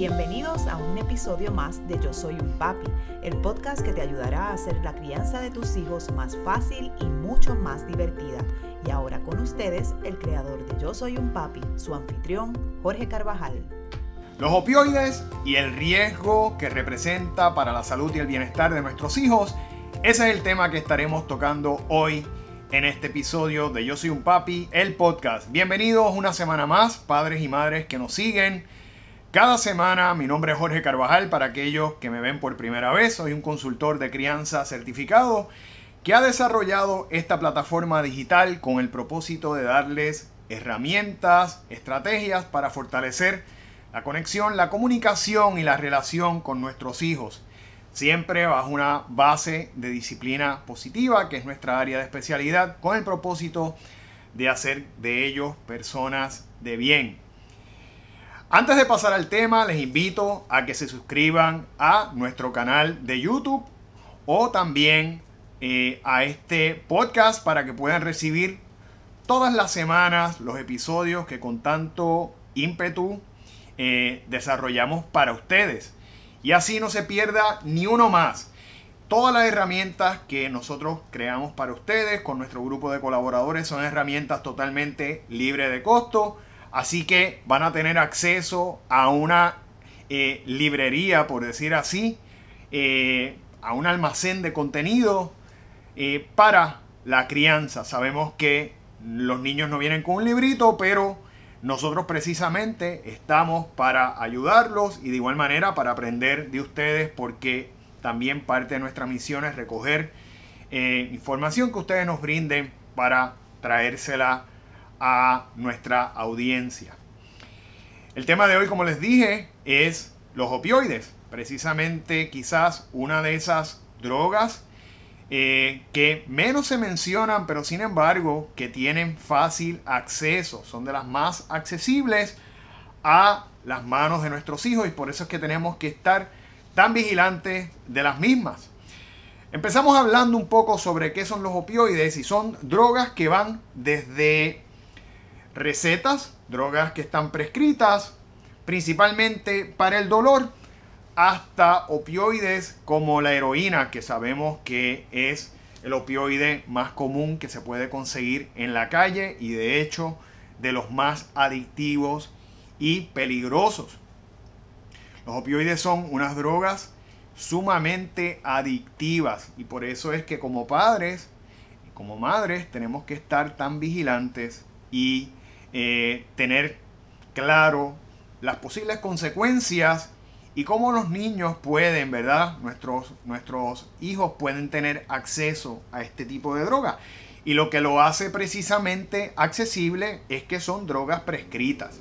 Bienvenidos a un episodio más de Yo Soy un Papi, el podcast que te ayudará a hacer la crianza de tus hijos más fácil y mucho más divertida. Y ahora con ustedes, el creador de Yo Soy un Papi, su anfitrión, Jorge Carvajal. Los opioides y el riesgo que representa para la salud y el bienestar de nuestros hijos, ese es el tema que estaremos tocando hoy en este episodio de Yo Soy un Papi, el podcast. Bienvenidos una semana más, padres y madres que nos siguen. Cada semana, mi nombre es Jorge Carvajal, para aquellos que me ven por primera vez, soy un consultor de crianza certificado que ha desarrollado esta plataforma digital con el propósito de darles herramientas, estrategias para fortalecer la conexión, la comunicación y la relación con nuestros hijos. Siempre bajo una base de disciplina positiva, que es nuestra área de especialidad, con el propósito de hacer de ellos personas de bien. Antes de pasar al tema, les invito a que se suscriban a nuestro canal de YouTube o también eh, a este podcast para que puedan recibir todas las semanas los episodios que con tanto ímpetu eh, desarrollamos para ustedes. Y así no se pierda ni uno más. Todas las herramientas que nosotros creamos para ustedes con nuestro grupo de colaboradores son herramientas totalmente libres de costo. Así que van a tener acceso a una eh, librería, por decir así, eh, a un almacén de contenido para la crianza. Sabemos que los niños no vienen con un librito, pero nosotros precisamente estamos para ayudarlos y de igual manera para aprender de ustedes porque también parte de nuestra misión es recoger eh, información que ustedes nos brinden para traérsela a nuestra audiencia. El tema de hoy, como les dije, es los opioides. Precisamente quizás una de esas drogas eh, que menos se mencionan, pero sin embargo que tienen fácil acceso, son de las más accesibles a las manos de nuestros hijos y por eso es que tenemos que estar tan vigilantes de las mismas. Empezamos hablando un poco sobre qué son los opioides y son drogas que van desde recetas, drogas que están prescritas principalmente para el dolor, hasta opioides como la heroína, que sabemos que es el opioide más común que se puede conseguir en la calle y de hecho de los más adictivos y peligrosos. Los opioides son unas drogas sumamente adictivas y por eso es que como padres como madres tenemos que estar tan vigilantes y eh, tener claro las posibles consecuencias y cómo los niños pueden, ¿verdad? Nuestros, nuestros hijos pueden tener acceso a este tipo de droga. Y lo que lo hace precisamente accesible es que son drogas prescritas.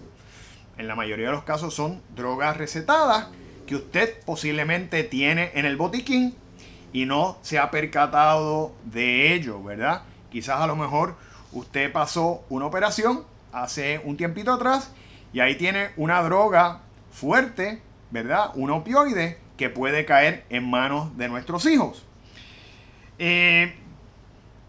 En la mayoría de los casos son drogas recetadas que usted posiblemente tiene en el botiquín y no se ha percatado de ello, ¿verdad? Quizás a lo mejor usted pasó una operación hace un tiempito atrás y ahí tiene una droga fuerte ¿verdad? Un opioide que puede caer en manos de nuestros hijos. Eh,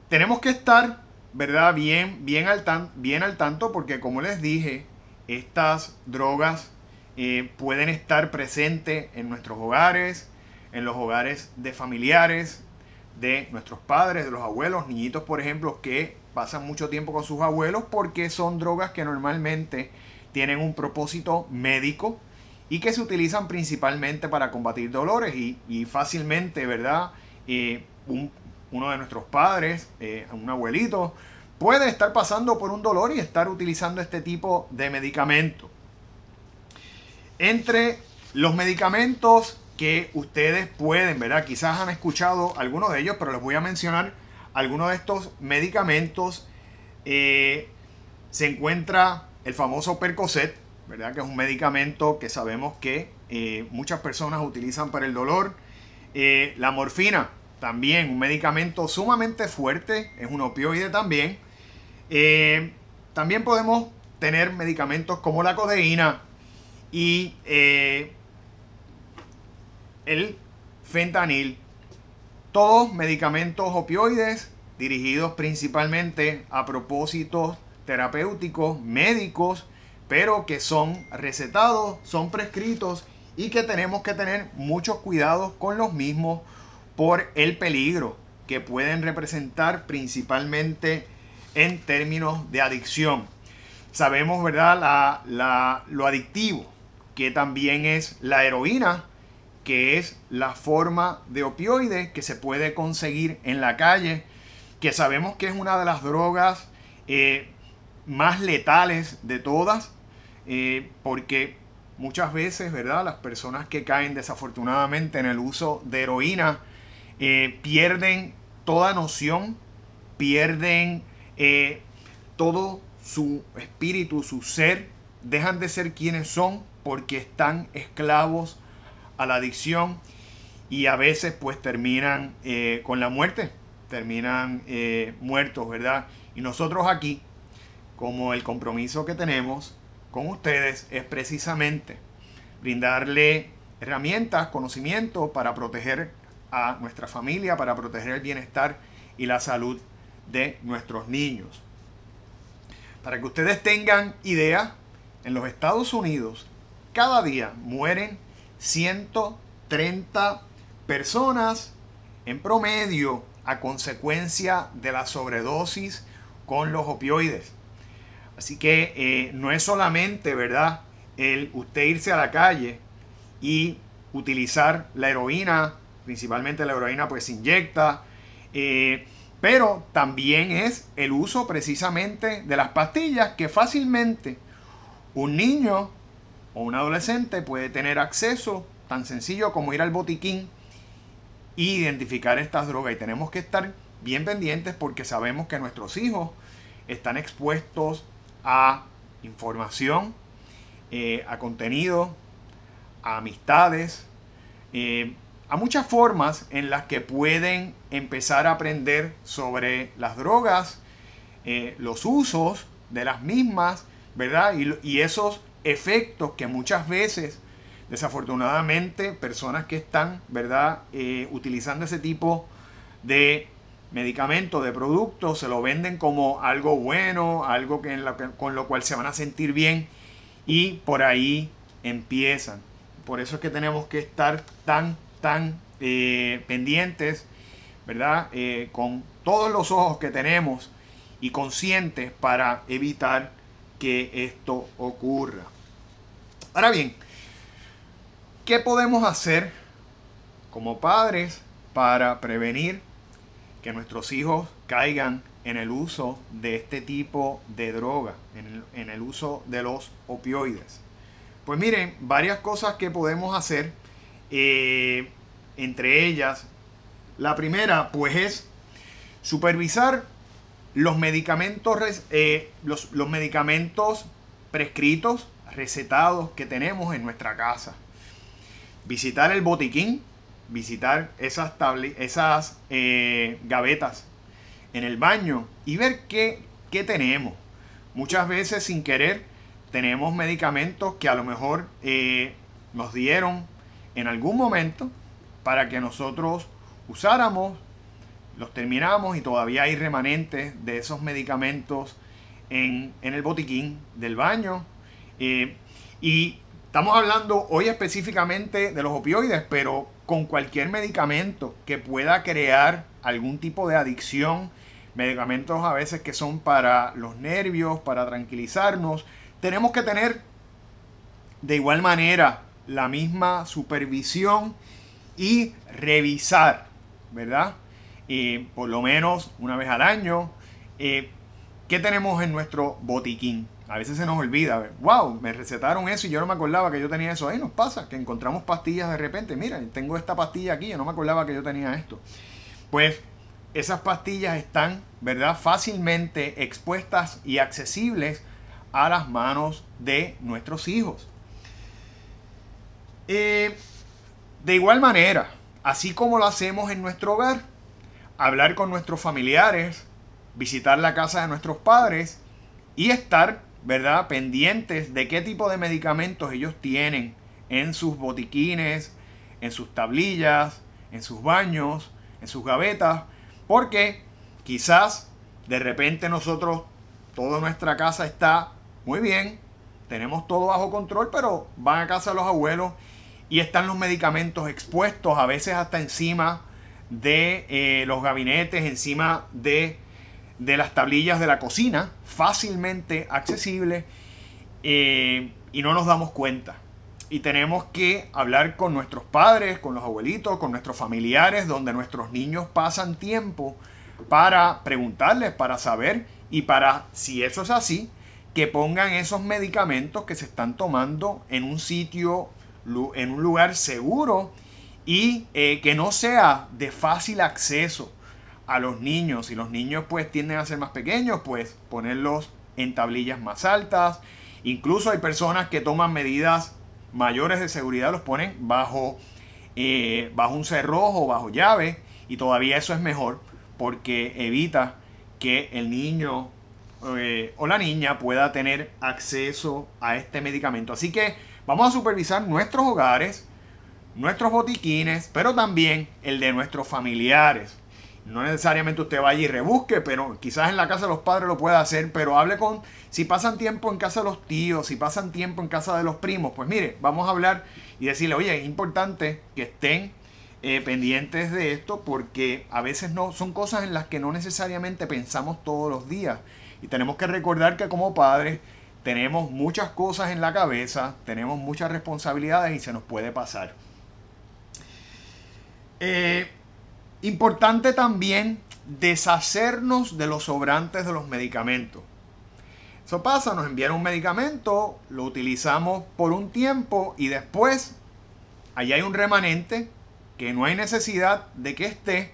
tenemos que estar, ¿verdad? Bien, bien, al bien al tanto porque como les dije, estas drogas eh, pueden estar presentes en nuestros hogares, en los hogares de familiares, de nuestros padres, de los abuelos, niñitos, por ejemplo, que pasan mucho tiempo con sus abuelos porque son drogas que normalmente tienen un propósito médico, y que se utilizan principalmente para combatir dolores y, fácilmente, ¿verdad? Eh, uno de nuestros padres, eh, un abuelito, puede estar pasando por un dolor y estar utilizando este tipo de medicamento. Entre los medicamentos que ustedes pueden, ¿verdad? Quizás han escuchado algunos de ellos, pero les voy a mencionar algunos de estos medicamentos. Eh, se encuentra el famoso Percocet, ¿verdad? Que es un medicamento que sabemos que eh, muchas personas utilizan para el dolor. Eh, la morfina, también un medicamento sumamente fuerte, es un opioide también. También podemos tener medicamentos como la codeína y el fentanil. Todos medicamentos opioides dirigidos principalmente a propósitos terapéuticos, médicos, pero que son recetados, son prescritos y que tenemos que tener muchos cuidados con los mismos por el peligro que pueden representar principalmente en términos de adicción. Sabemos, ¿verdad?, lo adictivo que también es la heroína, que es la forma de opioide que se puede conseguir en la calle, que sabemos que es una de las drogas eh, más letales de todas, eh, porque muchas veces, ¿verdad? Las personas que caen desafortunadamente en el uso de heroína eh, pierden toda noción, pierden todo su espíritu, su ser, dejan de ser quienes son porque están esclavos a la adicción y a veces pues terminan eh, con la muerte, terminan eh, muertos, ¿verdad? Y nosotros aquí, como el compromiso que tenemos con ustedes es precisamente brindarle herramientas, conocimiento para proteger a nuestra familia, para proteger el bienestar y la salud de nuestros niños. Para que ustedes tengan idea, en los Estados Unidos cada día mueren 130 personas en promedio a consecuencia de la sobredosis con los opioides. Así que eh, no es solamente, ¿verdad?, el usted irse a la calle y utilizar la heroína, principalmente la heroína pues se inyecta, eh, pero también es el uso precisamente de las pastillas que fácilmente un niño o un adolescente puede tener acceso tan sencillo como ir al botiquín e identificar estas drogas. Y tenemos que estar bien pendientes porque sabemos que nuestros hijos están expuestos a información, eh, a contenido, a amistades, eh, a muchas formas en las que pueden empezar a aprender sobre las drogas, eh, los usos de las mismas, ¿verdad? y esos efectos que muchas veces, desafortunadamente, personas que están, ¿verdad?, eh, utilizando ese tipo de medicamentos, de productos, se lo venden como algo bueno, algo que, con lo cual se van a sentir bien y por ahí empiezan. Por eso es que tenemos que estar tan, tan eh, pendientes, ¿verdad? Eh, con todos los ojos que tenemos y conscientes para evitar que esto ocurra. Ahora bien, ¿qué podemos hacer como padres para prevenir que nuestros hijos caigan en el uso de este tipo de droga, en el, uso de los opioides? Pues miren, varias cosas que podemos hacer, eh, entre ellas, la primera pues es supervisar los medicamentos, eh, los, medicamentos prescritos, recetados que tenemos en nuestra casa. Visitar el botiquín, visitar esas, esas eh, gavetas en el baño y ver qué, qué tenemos. Muchas veces sin querer tenemos medicamentos que a lo mejor eh, nos dieron en algún momento para que nosotros usáramos los terminamos y todavía hay remanentes de esos medicamentos en, el botiquín del baño. Eh, y estamos hablando hoy específicamente de los opioides, pero con cualquier medicamento que pueda crear algún tipo de adicción, medicamentos a veces que son para los nervios, para tranquilizarnos, tenemos que tener de igual manera la misma supervisión y revisar, ¿verdad? Por lo menos una vez al año. Eh, ¿Qué tenemos en nuestro botiquín? A veces se nos olvida, wow, me recetaron eso y yo no me acordaba que yo tenía eso. Ahí nos pasa, que encontramos pastillas de repente. Mira, tengo esta pastilla aquí, yo no me acordaba que yo tenía esto. Pues esas pastillas están, ¿verdad? Fácilmente expuestas y accesibles a las manos de nuestros hijos. Eh, de igual manera, así como lo hacemos en nuestro hogar, hablar con nuestros familiares, visitar la casa de nuestros padres y estar, ¿verdad?, pendientes de qué tipo de medicamentos ellos tienen en sus botiquines, en sus tablillas, en sus baños, en sus gavetas, porque quizás de repente nosotros, toda nuestra casa está muy bien, tenemos todo bajo control, pero van a casa los abuelos y están los medicamentos expuestos, a veces hasta encima de eh, los gabinetes, encima de, de, las tablillas de la cocina, fácilmente accesible, eh, y no nos damos cuenta. Y tenemos que hablar con nuestros padres, con los abuelitos, con nuestros familiares, donde nuestros niños pasan tiempo para preguntarles, para saber y para, si eso es así, que pongan esos medicamentos que se están tomando en un sitio, en un lugar seguro y eh, que no sea de fácil acceso a los niños. Si los niños pues tienden a ser más pequeños, pues ponerlos en tablillas más altas. Incluso hay personas que toman medidas mayores de seguridad, los ponen bajo, eh, bajo un cerrojo, bajo llave. Y todavía eso es mejor porque evita que el niño eh, o la niña pueda tener acceso a este medicamento. Así que vamos a supervisar nuestros hogares, nuestros botiquines, pero también el de nuestros familiares. No necesariamente usted vaya y rebusque, pero quizás en la casa de los padres lo pueda hacer, pero hable con, si pasan tiempo en casa de los tíos, si pasan tiempo en casa de los primos, pues mire, vamos a hablar y decirle, oye, es importante que estén eh, pendientes de esto porque a veces no son cosas en las que no necesariamente pensamos todos los días y tenemos que recordar que como padres tenemos muchas cosas en la cabeza, tenemos muchas responsabilidades y se nos puede pasar. Eh, importante también deshacernos de los sobrantes de los medicamentos. Eso pasa, nos envían un medicamento, lo utilizamos por un tiempo y después allá hay un remanente que no hay necesidad de que esté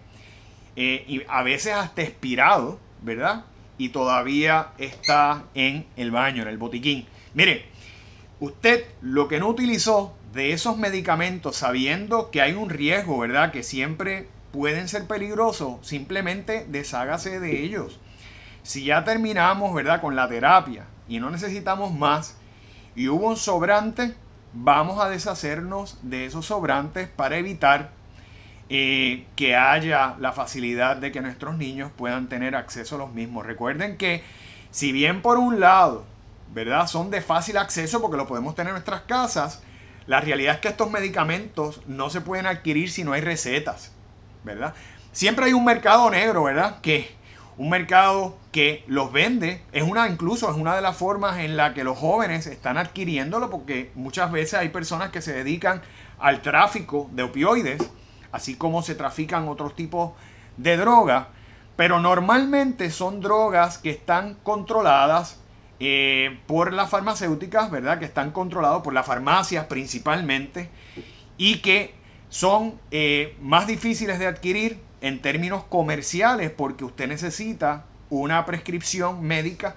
eh, y a veces hasta expirado, ¿verdad? Y todavía está en el baño, en el botiquín. Mire, usted lo que no utilizó de esos medicamentos sabiendo que hay un riesgo, ¿verdad? Que siempre pueden ser peligrosos, simplemente deshágase de ellos. Si ya terminamos, ¿verdad? Con la terapia y no necesitamos más y hubo un sobrante, vamos a deshacernos de esos sobrantes para evitar eh, que haya la facilidad de que nuestros niños puedan tener acceso a los mismos. Recuerden que si bien por un lado, ¿verdad? Son de fácil acceso porque lo podemos tener en nuestras casas, la realidad es que estos medicamentos no se pueden adquirir si no hay recetas, ¿verdad? Siempre hay un mercado negro, ¿verdad? Que un mercado que los vende, es una incluso es una de las formas en la que los jóvenes están adquiriéndolo porque muchas veces hay personas que se dedican al tráfico de opioides, así como se trafican otros tipos de drogas, pero normalmente son drogas que están controladas eh, por las farmacéuticas, ¿verdad? Que están controlados por las farmacias principalmente y que son eh, más difíciles de adquirir en términos comerciales porque usted necesita una prescripción médica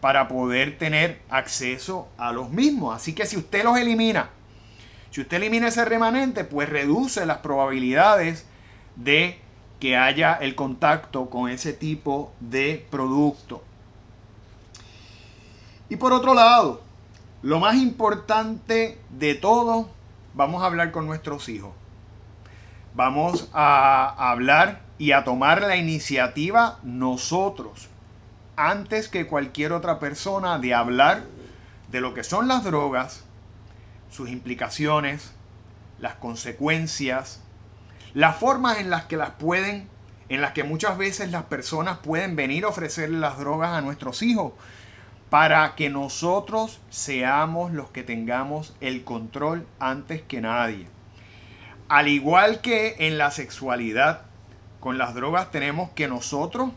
para poder tener acceso a los mismos. Así que si usted los elimina, si usted elimina ese remanente, pues reduce las probabilidades de que haya el contacto con ese tipo de producto. Y por otro lado, lo más importante de todo, vamos a hablar con nuestros hijos. Vamos a hablar y a tomar la iniciativa nosotros, antes que cualquier otra persona, de hablar de lo que son las drogas, sus implicaciones, las consecuencias, las formas en las que las pueden, en las que muchas veces las personas pueden venir a ofrecerle las drogas a nuestros hijos para que nosotros seamos los que tengamos el control antes que nadie. Al igual que en la sexualidad, con las drogas tenemos que nosotros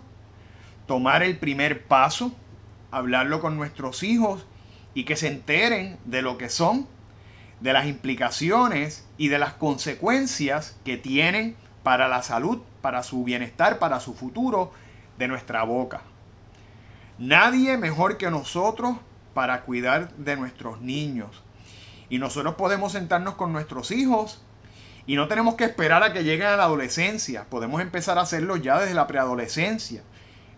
tomar el primer paso, hablarlo con nuestros hijos y que se enteren de lo que son, de las implicaciones y de las consecuencias que tienen para la salud, para su bienestar, para su futuro de nuestra boca. Nadie mejor que nosotros para cuidar de nuestros niños. Y nosotros podemos sentarnos con nuestros hijos y no tenemos que esperar a que lleguen a la adolescencia. Podemos empezar a hacerlo ya desde la preadolescencia.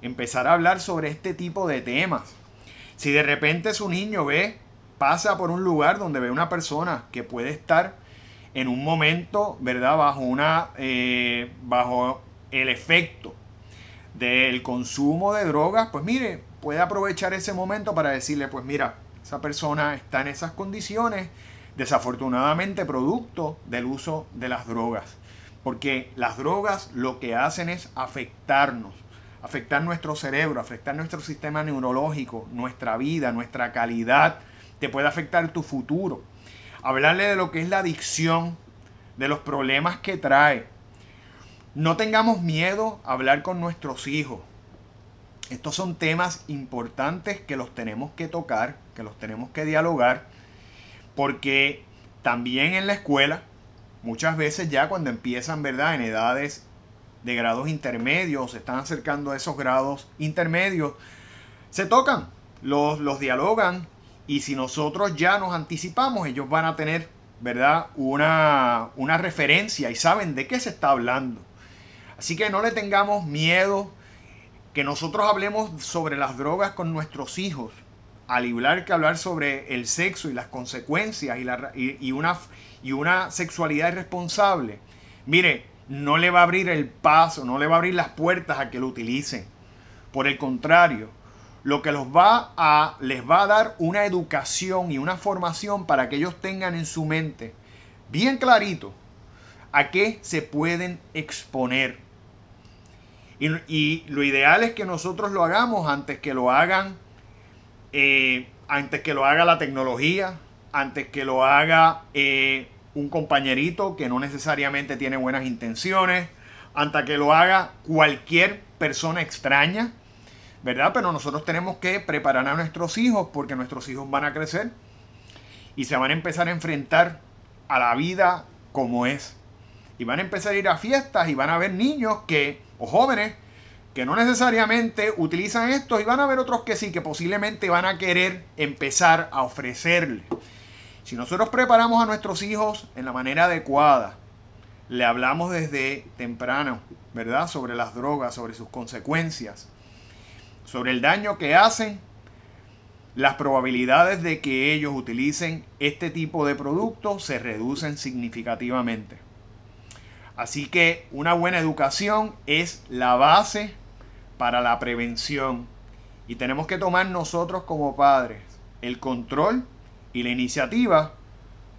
Empezar a hablar sobre este tipo de temas. Si de repente su niño ve, pasa por un lugar donde ve una persona que puede estar en un momento, ¿verdad? Bajo una, eh, bajo el efecto del consumo de drogas, pues mire, puede aprovechar ese momento para decirle, pues mira, esa persona está en esas condiciones, desafortunadamente producto del uso de las drogas. Porque las drogas lo que hacen es afectarnos, afectar nuestro cerebro, afectar nuestro sistema neurológico, nuestra vida, nuestra calidad, te puede afectar tu futuro. Hablarle de lo que es la adicción, de los problemas que trae. No tengamos miedo a hablar con nuestros hijos. Estos son temas importantes que los tenemos que tocar, que los tenemos que dialogar, porque también en la escuela, muchas veces ya cuando empiezan, ¿verdad? En edades de grados intermedios, se están acercando a esos grados intermedios, se tocan, los, los dialogan y si nosotros ya nos anticipamos, ellos van a tener, ¿verdad? Una, una referencia y saben de qué se está hablando. Así que no le tengamos miedo que nosotros hablemos sobre las drogas con nuestros hijos, al igual que hablar sobre el sexo y las consecuencias y, una, y una sexualidad irresponsable. Mire, no le va a abrir el paso, no le va a abrir las puertas a que lo utilicen. Por el contrario, lo que los va a, les va a dar una educación y una formación para que ellos tengan en su mente bien clarito a qué se pueden exponer. Y, lo ideal es que nosotros lo hagamos antes que lo hagan, eh, antes que lo haga la tecnología, antes que lo haga eh, un compañerito que no necesariamente tiene buenas intenciones, antes que lo haga cualquier persona extraña ¿verdad? Pero nosotros tenemos que preparar a nuestros hijos porque nuestros hijos van a crecer y se van a empezar a enfrentar a la vida como es. Y van a empezar a ir a fiestas y van a ver niños que, o jóvenes, que no necesariamente utilizan esto y van a ver otros que sí, que posiblemente van a querer empezar a ofrecerle. Si nosotros preparamos a nuestros hijos en la manera adecuada, le hablamos desde temprano, ¿verdad? Sobre las drogas, sobre sus consecuencias, sobre el daño que hacen, las probabilidades de que ellos utilicen este tipo de productos se reducen significativamente. Así que una buena educación es la base para la prevención y tenemos que tomar nosotros como padres el control y la iniciativa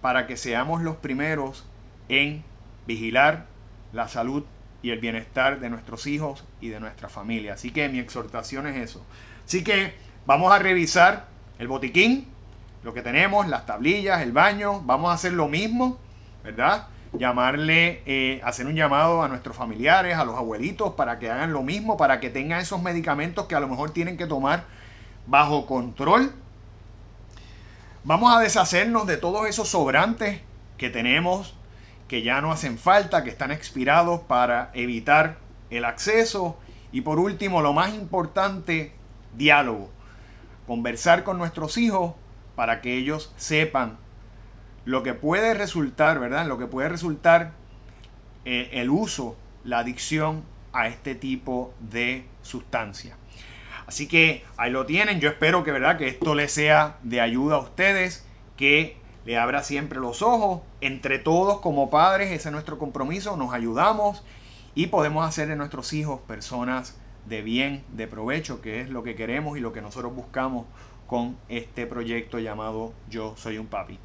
para que seamos los primeros en vigilar la salud y el bienestar de nuestros hijos y de nuestra familia. Así que mi exhortación es eso. Así que vamos a revisar el botiquín, lo que tenemos, las tablillas, el baño. Vamos a hacer lo mismo, ¿verdad? Llamarle, eh, hacer un llamado a nuestros familiares, a los abuelitos, para que hagan lo mismo, para que tengan esos medicamentos que a lo mejor tienen que tomar bajo control. Vamos a deshacernos de todos esos sobrantes que tenemos que ya no hacen falta, que están expirados para evitar el acceso. Y por último, lo más importante, diálogo. Conversar con nuestros hijos para que ellos sepan lo que puede resultar, ¿verdad? Lo que puede resultar eh, el uso, la adicción a este tipo de sustancia. Así que ahí lo tienen. Yo espero que, ¿verdad? Que esto les sea de ayuda a ustedes, que le abra siempre los ojos. Entre todos como padres, ese es nuestro compromiso, nos ayudamos y podemos hacer de nuestros hijos personas de bien, de provecho, que es lo que queremos y lo que nosotros buscamos con este proyecto llamado Yo Soy un Papi.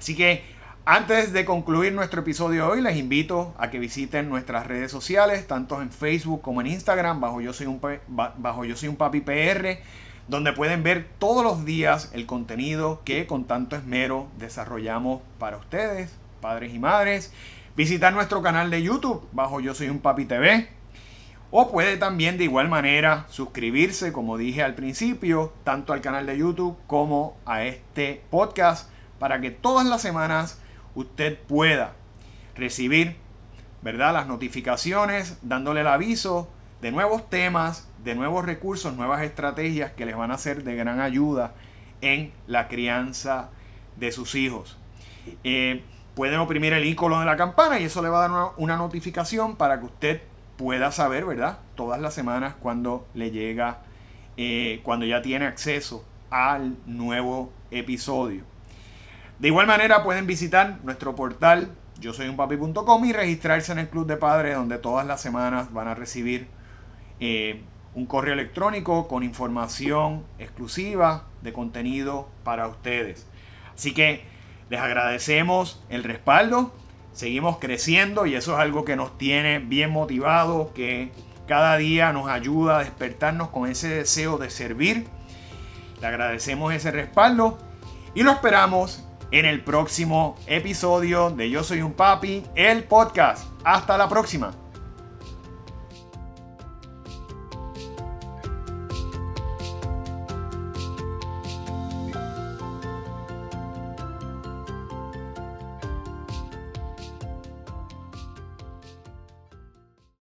Así que antes de concluir nuestro episodio de hoy, les invito a que visiten nuestras redes sociales, tanto en Facebook como en Instagram, bajo Yo Soy un, bajo Yo Soy un Papi PR donde pueden ver todos los días el contenido que con tanto esmero desarrollamos para ustedes, padres y madres. Visitar nuestro canal de YouTube bajo Yo Soy un Papi TV. O puede también de igual manera suscribirse, como dije al principio, tanto al canal de YouTube como a este podcast, para que todas las semanas usted pueda recibir, ¿verdad? Las notificaciones, dándole el aviso de nuevos temas, de nuevos recursos, nuevas estrategias que les van a ser de gran ayuda en la crianza de sus hijos. Eh, pueden oprimir el icono de la campana y eso le va a dar una, notificación para que usted pueda saber, ¿verdad? Todas las semanas cuando le llega, eh, cuando ya tiene acceso al nuevo episodio. De igual manera pueden visitar nuestro portal yo soy un y registrarse en el Club de Padres donde todas las semanas van a recibir eh, un correo electrónico con información exclusiva de contenido para ustedes. Así que les agradecemos el respaldo, seguimos creciendo y eso es algo que nos tiene bien motivados, que cada día nos ayuda a despertarnos con ese deseo de servir. Le agradecemos ese respaldo y lo esperamos en el próximo episodio de Yo Soy un Papi, el podcast. Hasta la próxima.